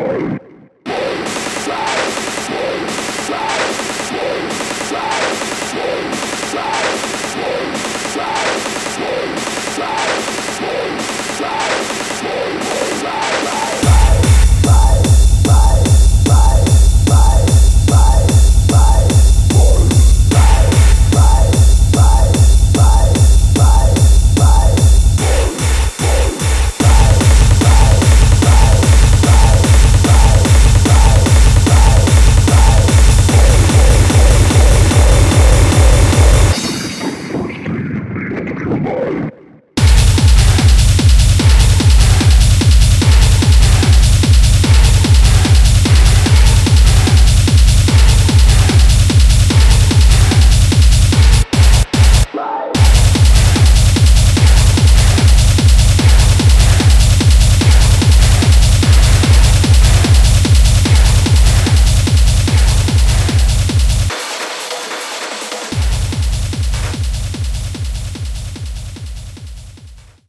Boy.